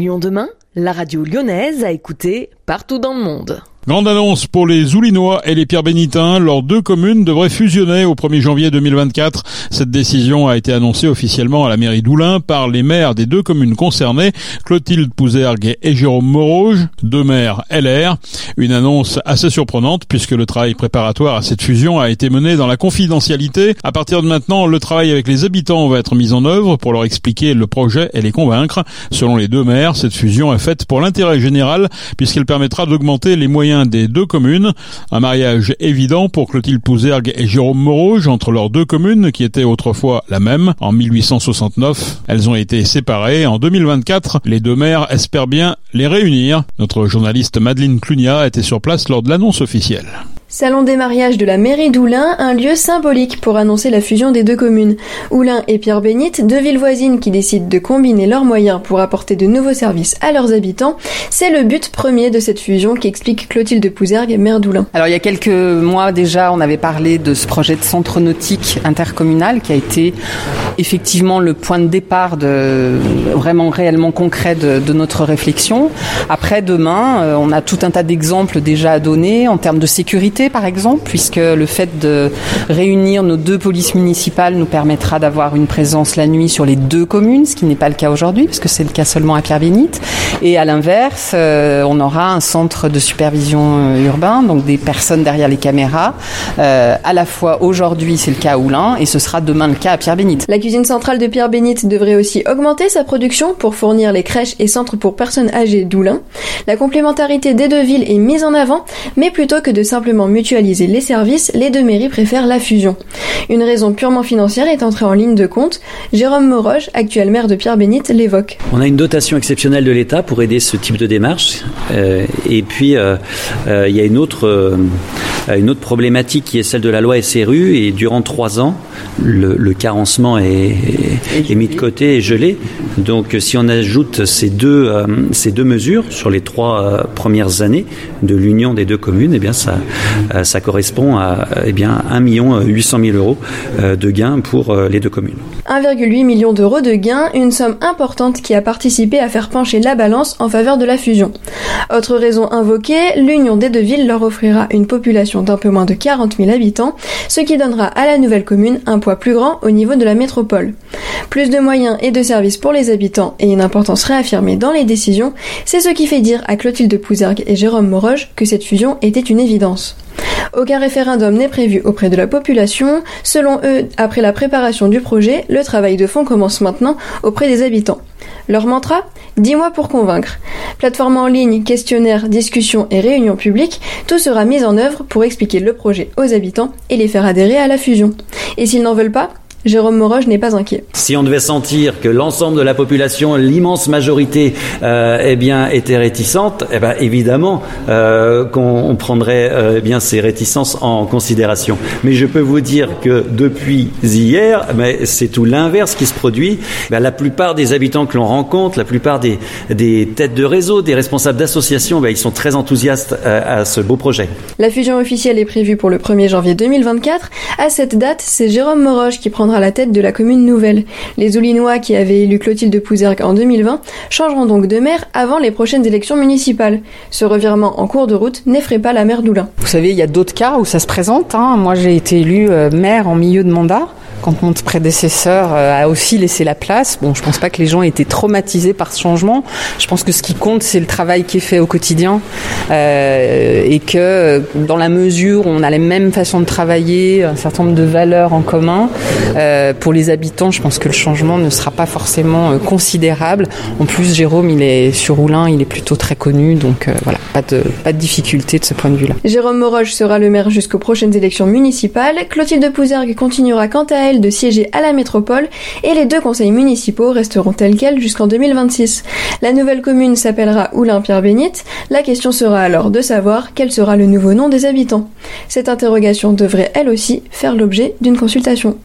Lyon demain, la radio lyonnaise a écouté partout dans le monde. Grande annonce pour les Oulinois et les Pierre Bénitins. Leurs deux communes devraient fusionner au 1er janvier 2024. Cette décision a été annoncée officiellement à la mairie d'Oulin par les maires des deux communes concernées, Clotilde Pouzergue et Jérôme Morouge, deux maires LR. Une annonce assez surprenante puisque le travail préparatoire à cette fusion a été mené dans la confidentialité. À partir de maintenant, le travail avec les habitants va être mis en œuvre pour leur expliquer le projet et les convaincre. Selon les deux maires, cette fusion est faite pour l'intérêt général puisqu'elle permettra d'augmenter les moyens des deux communes. Un mariage évident pour Clotilde Pouzergue et Jérôme Morouge entre leurs deux communes qui étaient autrefois la même en 1869. Elles ont été séparées en 2024. Les deux maires espèrent bien les réunir. Notre journaliste Madeleine Clunia était sur place lors de l'annonce officielle. Salon des mariages de la mairie d'Oulin, un lieu symbolique pour annoncer la fusion des deux communes. Oulin et Pierre-Bénite, deux villes voisines qui décident de combiner leurs moyens pour apporter de nouveaux services à leurs habitants, c'est le but premier de cette fusion qu'explique Clotilde Pouzergue, maire d'Oulin. Alors il y a quelques mois déjà, on avait parlé de ce projet de centre nautique intercommunal qui a été effectivement le point de départ de vraiment réellement concret de, notre réflexion. Après demain, euh, on a tout un tas d'exemples déjà à donner en termes de sécurité par exemple, puisque le fait de réunir nos deux polices municipales nous permettra d'avoir une présence la nuit sur les deux communes, ce qui n'est pas le cas aujourd'hui, puisque c'est le cas seulement à Pierre-Bénite. Et à l'inverse, euh, on aura un centre de supervision euh, urbain, donc des personnes derrière les caméras. Euh, à la fois aujourd'hui, c'est le cas à Oulin, et ce sera demain le cas à Pierre-Bénite. Cuisine centrale de Pierre-Bénite devrait aussi augmenter sa production pour fournir les crèches et centres pour personnes âgées d'Oulin. La complémentarité des deux villes est mise en avant, mais plutôt que de simplement mutualiser les services, les deux mairies préfèrent la fusion. Une raison purement financière est entrée en ligne de compte. Jérôme Moroge, actuel maire de Pierre-Bénite, l'évoque. On a une dotation exceptionnelle de l'État pour aider ce type de démarche. Euh, et puis, euh, euh, il y a une autre, une autre problématique qui est celle de la loi SRU. Et durant trois ans, le, le carencement est, est, mis de côté et gelé. Donc, si on ajoute ces deux, euh, ces deux mesures sur les trois euh, premières années de l'union des deux communes, eh bien, ça, euh, ça correspond à eh bien, 1 800 000 euros de gains pour les deux communes. 1,8 million d'euros de gains, une somme importante qui a participé à faire pencher la balance en faveur de la fusion. Autre raison invoquée, l'union des deux villes leur offrira une population d'un peu moins de 40 000 habitants, ce qui donnera à la nouvelle commune un poids plus grand au niveau de la métropole. Plus de moyens et de services pour les habitants et une importance réaffirmée dans les décisions, c'est ce qui fait dire à Clotilde Pouzergue et Jérôme Moroge que cette fusion était une évidence. Aucun référendum n'est prévu auprès de la population. Selon eux, après la préparation du projet, le travail de fond commence maintenant auprès des habitants. Leur mantra Dis mois pour convaincre. Plateforme en ligne, questionnaire, discussion et réunion publique, tout sera mis en œuvre pour expliquer le projet aux habitants et les faire adhérer à la fusion. Et s'ils n'en veulent pas, Jérôme Moroge n'est pas inquiet. Si on devait sentir que l'ensemble de la population, l'immense majorité, euh, eh bien, était réticente, eh bien, évidemment euh, qu'on prendrait euh, eh bien ces réticences en considération. Mais je peux vous dire que depuis hier, mais c'est tout l'inverse qui se produit. Ben, la plupart des habitants que l'on rencontre, la plupart des, des têtes de réseau, des responsables d'associations, ben, ils sont très enthousiastes à, à ce beau projet. La fusion officielle est prévue pour le 1er janvier 2024. À cette date, c'est Jérôme Moroge qui prendra à la tête de la commune nouvelle. Les Oulinois qui avaient élu Clotilde Pouzergue en 2020 changeront donc de maire avant les prochaines élections municipales. Ce revirement en cours de route n'effraie pas la maire d'Oulin. Vous savez, il y a d'autres cas où ça se présente. Hein. Moi, j'ai été élu euh, maire en milieu de mandat quand mon prédécesseur a aussi laissé la place. Bon, je pense pas que les gens aient été traumatisés par ce changement. Je pense que ce qui compte, c'est le travail qui est fait au quotidien euh, et que dans la mesure où on a les mêmes façons de travailler, un certain nombre de valeurs en commun, euh, pour les habitants, je pense que le changement ne sera pas forcément euh, considérable. En plus, Jérôme, il est sur Roulin, il est plutôt très connu, donc euh, voilà, pas de, pas de difficulté de ce point de vue-là. Jérôme Moroge sera le maire jusqu'aux prochaines élections municipales. Clotilde Pouzergue continuera quant à elle de siéger à la métropole et les deux conseils municipaux resteront tels quels jusqu'en 2026. La nouvelle commune s'appellera Oulin-Pierre-Bénite. La question sera alors de savoir quel sera le nouveau nom des habitants. Cette interrogation devrait elle aussi faire l'objet d'une consultation.